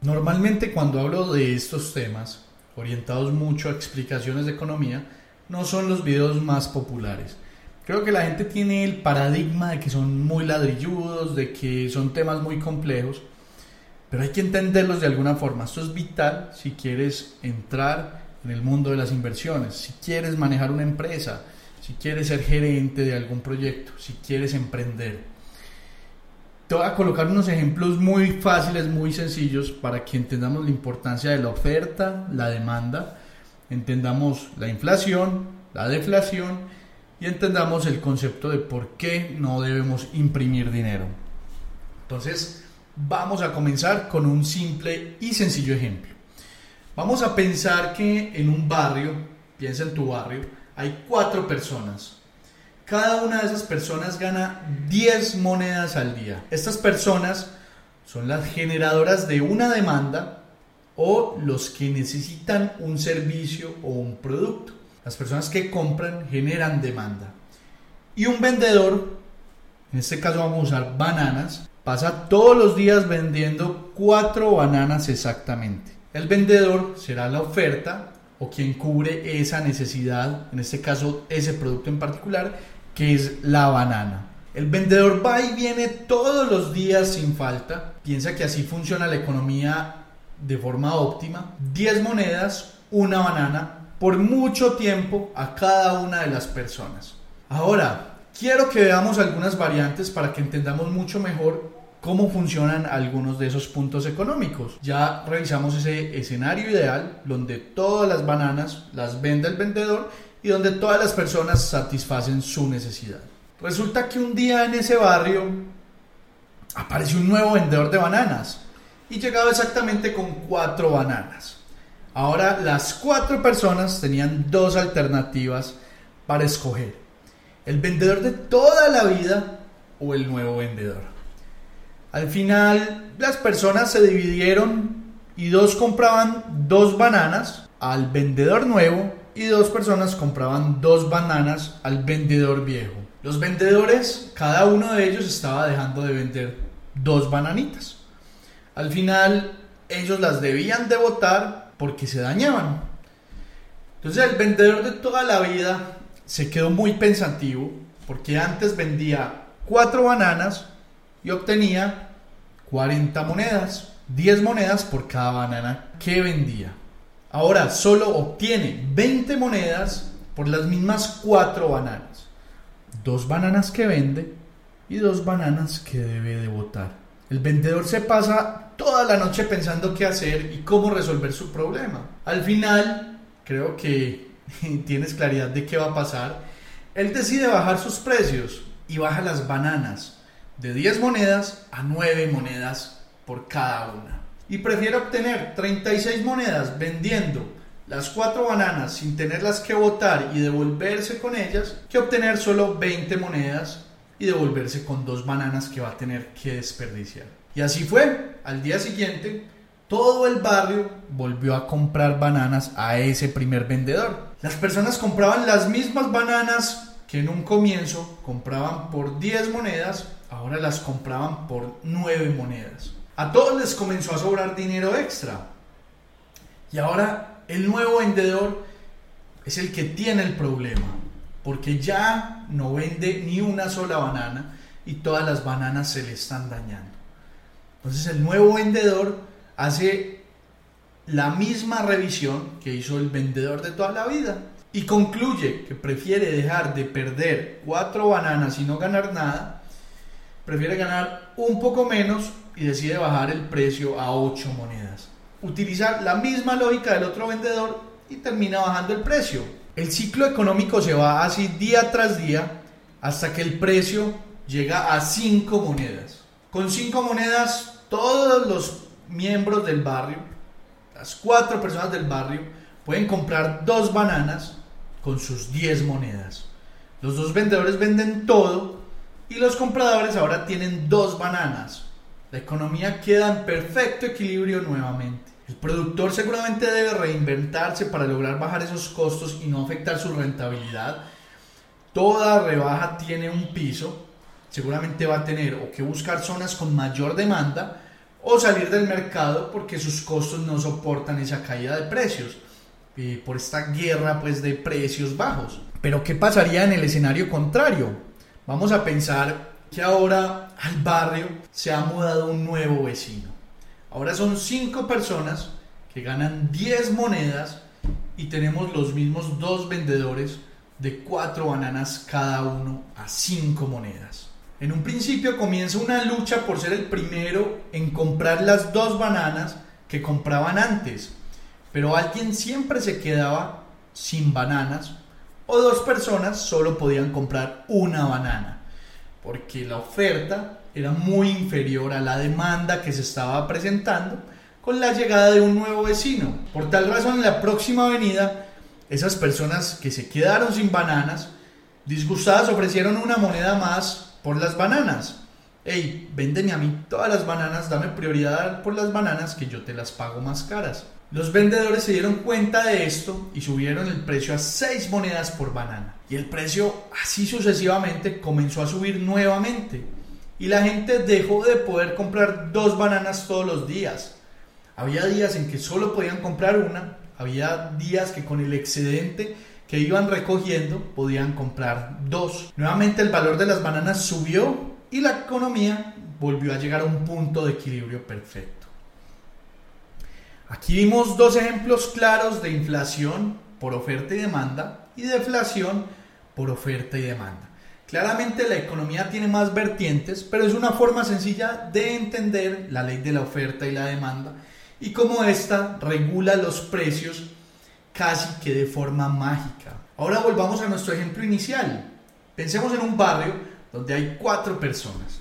Normalmente cuando hablo de estos temas, orientados mucho a explicaciones de economía, no son los videos más populares. Creo que la gente tiene el paradigma de que son muy ladrilludos, de que son temas muy complejos, pero hay que entenderlos de alguna forma. Esto es vital si quieres entrar en el mundo de las inversiones, si quieres manejar una empresa, si quieres ser gerente de algún proyecto, si quieres emprender. Te voy a colocar unos ejemplos muy fáciles, muy sencillos, para que entendamos la importancia de la oferta, la demanda, entendamos la inflación, la deflación y entendamos el concepto de por qué no debemos imprimir dinero. Entonces, vamos a comenzar con un simple y sencillo ejemplo. Vamos a pensar que en un barrio, piensa en tu barrio, hay cuatro personas cada una de esas personas gana 10 monedas al día. Estas personas son las generadoras de una demanda o los que necesitan un servicio o un producto. Las personas que compran generan demanda. Y un vendedor, en este caso vamos a usar bananas, pasa todos los días vendiendo cuatro bananas exactamente. El vendedor será la oferta o quien cubre esa necesidad, en este caso ese producto en particular, que es la banana. El vendedor va y viene todos los días sin falta. Piensa que así funciona la economía de forma óptima. 10 monedas, una banana, por mucho tiempo a cada una de las personas. Ahora, quiero que veamos algunas variantes para que entendamos mucho mejor cómo funcionan algunos de esos puntos económicos. Ya revisamos ese escenario ideal donde todas las bananas las vende el vendedor y donde todas las personas satisfacen su necesidad. Resulta que un día en ese barrio apareció un nuevo vendedor de bananas y llegaba exactamente con cuatro bananas. Ahora las cuatro personas tenían dos alternativas para escoger. El vendedor de toda la vida o el nuevo vendedor. Al final las personas se dividieron y dos compraban dos bananas al vendedor nuevo y dos personas compraban dos bananas al vendedor viejo. Los vendedores, cada uno de ellos estaba dejando de vender dos bananitas. Al final, ellos las debían de botar porque se dañaban. Entonces el vendedor de toda la vida se quedó muy pensativo porque antes vendía cuatro bananas y obtenía 40 monedas, 10 monedas por cada banana que vendía. Ahora solo obtiene 20 monedas por las mismas 4 bananas. Dos bananas que vende y dos bananas que debe de botar. El vendedor se pasa toda la noche pensando qué hacer y cómo resolver su problema. Al final, creo que tienes claridad de qué va a pasar. Él decide bajar sus precios y baja las bananas de 10 monedas a 9 monedas por cada una y prefiere obtener 36 monedas vendiendo las 4 bananas sin tenerlas que botar y devolverse con ellas que obtener solo 20 monedas y devolverse con dos bananas que va a tener que desperdiciar. Y así fue, al día siguiente todo el barrio volvió a comprar bananas a ese primer vendedor. Las personas compraban las mismas bananas que en un comienzo compraban por 10 monedas, ahora las compraban por 9 monedas. A todos les comenzó a sobrar dinero extra. Y ahora el nuevo vendedor es el que tiene el problema. porque ya no vende ni una sola banana y todas las bananas se le están dañando. Entonces el nuevo vendedor hace la misma revisión que hizo el vendedor de toda la vida y concluye que prefiere dejar de perder cuatro bananas y no ganar nada, prefiere ganar un poco menos y decide bajar el precio a ocho monedas. Utilizar la misma lógica del otro vendedor y termina bajando el precio. El ciclo económico se va así día tras día hasta que el precio llega a cinco monedas. Con cinco monedas todos los miembros del barrio, las cuatro personas del barrio, pueden comprar dos bananas con sus 10 monedas. Los dos vendedores venden todo y los compradores ahora tienen dos bananas. La economía queda en perfecto equilibrio nuevamente. El productor seguramente debe reinventarse para lograr bajar esos costos y no afectar su rentabilidad. Toda rebaja tiene un piso. Seguramente va a tener o que buscar zonas con mayor demanda o salir del mercado porque sus costos no soportan esa caída de precios eh, por esta guerra pues de precios bajos. Pero ¿qué pasaría en el escenario contrario? Vamos a pensar que ahora al barrio se ha mudado un nuevo vecino. Ahora son cinco personas que ganan 10 monedas y tenemos los mismos dos vendedores de cuatro bananas cada uno a cinco monedas. En un principio comienza una lucha por ser el primero en comprar las dos bananas que compraban antes, pero alguien siempre se quedaba sin bananas o dos personas solo podían comprar una banana, porque la oferta era muy inferior a la demanda que se estaba presentando con la llegada de un nuevo vecino. Por tal razón, en la próxima avenida, esas personas que se quedaron sin bananas, disgustadas, ofrecieron una moneda más por las bananas. Hey, véndeme a mí todas las bananas, dame prioridad por las bananas que yo te las pago más caras. Los vendedores se dieron cuenta de esto y subieron el precio a 6 monedas por banana. Y el precio así sucesivamente comenzó a subir nuevamente y la gente dejó de poder comprar dos bananas todos los días. Había días en que solo podían comprar una, había días que con el excedente que iban recogiendo podían comprar dos. Nuevamente el valor de las bananas subió y la economía volvió a llegar a un punto de equilibrio perfecto. Aquí vimos dos ejemplos claros de inflación por oferta y demanda y deflación por oferta y demanda. Claramente la economía tiene más vertientes, pero es una forma sencilla de entender la ley de la oferta y la demanda y cómo ésta regula los precios casi que de forma mágica. Ahora volvamos a nuestro ejemplo inicial. Pensemos en un barrio donde hay cuatro personas.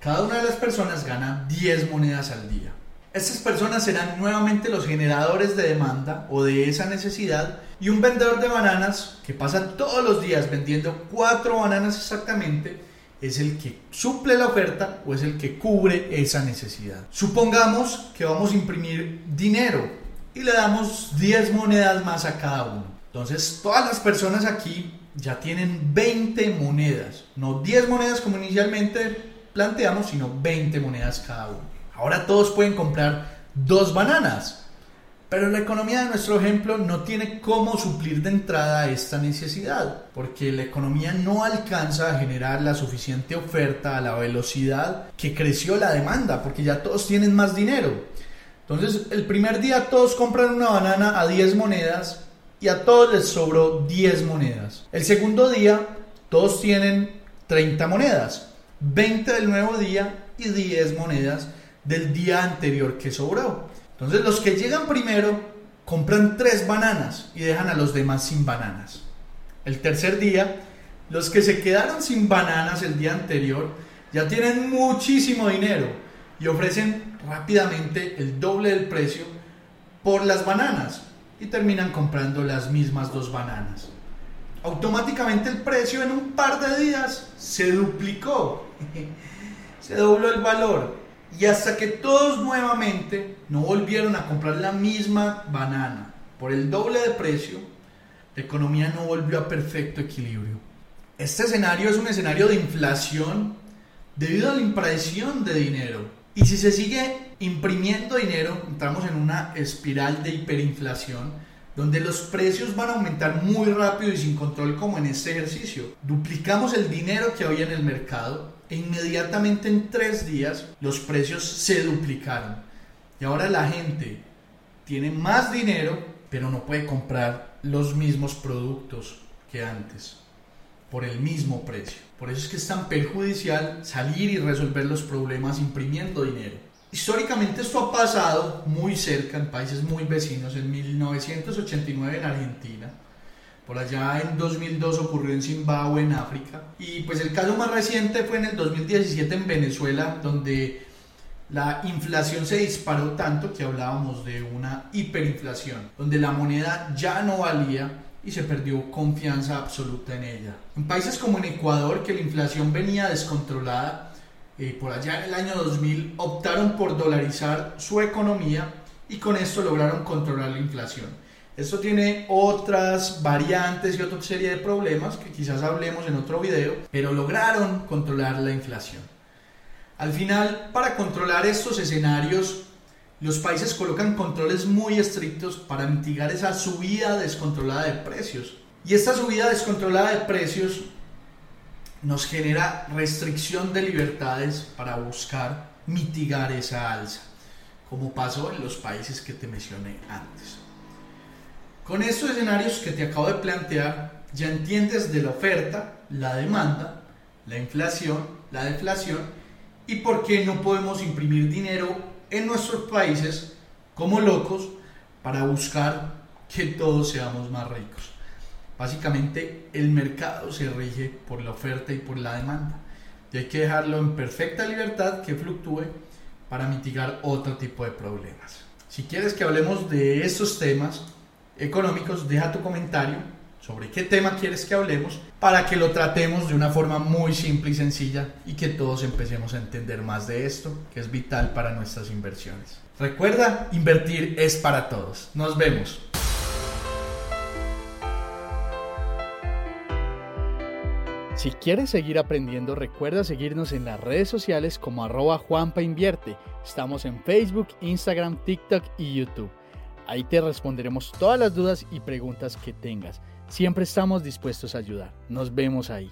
Cada una de las personas gana 10 monedas al día. Estas personas serán nuevamente los generadores de demanda o de esa necesidad y un vendedor de bananas que pasa todos los días vendiendo cuatro bananas exactamente es el que suple la oferta o es el que cubre esa necesidad. Supongamos que vamos a imprimir dinero y le damos 10 monedas más a cada uno. Entonces todas las personas aquí ya tienen 20 monedas, no 10 monedas como inicialmente planteamos, sino 20 monedas cada uno. Ahora todos pueden comprar dos bananas. Pero la economía de nuestro ejemplo no tiene cómo suplir de entrada esta necesidad, porque la economía no alcanza a generar la suficiente oferta a la velocidad que creció la demanda, porque ya todos tienen más dinero. Entonces, el primer día todos compran una banana a 10 monedas y a todos les sobró 10 monedas. El segundo día todos tienen 30 monedas, 20 del nuevo día y 10 monedas del día anterior que sobró. Entonces los que llegan primero compran tres bananas y dejan a los demás sin bananas. El tercer día, los que se quedaron sin bananas el día anterior ya tienen muchísimo dinero y ofrecen rápidamente el doble del precio por las bananas y terminan comprando las mismas dos bananas. Automáticamente el precio en un par de días se duplicó, se dobló el valor y hasta que todos nuevamente no volvieron a comprar la misma banana por el doble de precio, la economía no volvió a perfecto equilibrio. Este escenario es un escenario de inflación debido a la impresión de dinero. Y si se sigue imprimiendo dinero, entramos en una espiral de hiperinflación donde los precios van a aumentar muy rápido y sin control como en este ejercicio. Duplicamos el dinero que había en el mercado e inmediatamente en tres días los precios se duplicaron. Y ahora la gente tiene más dinero, pero no puede comprar los mismos productos que antes por el mismo precio. Por eso es que es tan perjudicial salir y resolver los problemas imprimiendo dinero. Históricamente esto ha pasado muy cerca en países muy vecinos, en 1989 en Argentina, por allá en 2002 ocurrió en Zimbabue, en África, y pues el caso más reciente fue en el 2017 en Venezuela, donde la inflación se disparó tanto que hablábamos de una hiperinflación, donde la moneda ya no valía y se perdió confianza absoluta en ella. En países como en Ecuador, que la inflación venía descontrolada, eh, por allá en el año 2000 optaron por dolarizar su economía y con esto lograron controlar la inflación. Esto tiene otras variantes y otra serie de problemas que quizás hablemos en otro video, pero lograron controlar la inflación. Al final, para controlar estos escenarios, los países colocan controles muy estrictos para mitigar esa subida descontrolada de precios. Y esta subida descontrolada de precios nos genera restricción de libertades para buscar mitigar esa alza, como pasó en los países que te mencioné antes. Con estos escenarios que te acabo de plantear, ya entiendes de la oferta, la demanda, la inflación, la deflación y por qué no podemos imprimir dinero en nuestros países como locos para buscar que todos seamos más ricos. Básicamente el mercado se rige por la oferta y por la demanda. Y hay que dejarlo en perfecta libertad que fluctúe para mitigar otro tipo de problemas. Si quieres que hablemos de estos temas económicos, deja tu comentario sobre qué tema quieres que hablemos para que lo tratemos de una forma muy simple y sencilla y que todos empecemos a entender más de esto, que es vital para nuestras inversiones. Recuerda, invertir es para todos. Nos vemos. Si quieres seguir aprendiendo, recuerda seguirnos en las redes sociales como arroba Juanpa. Estamos en Facebook, Instagram, TikTok y YouTube. Ahí te responderemos todas las dudas y preguntas que tengas. Siempre estamos dispuestos a ayudar. Nos vemos ahí.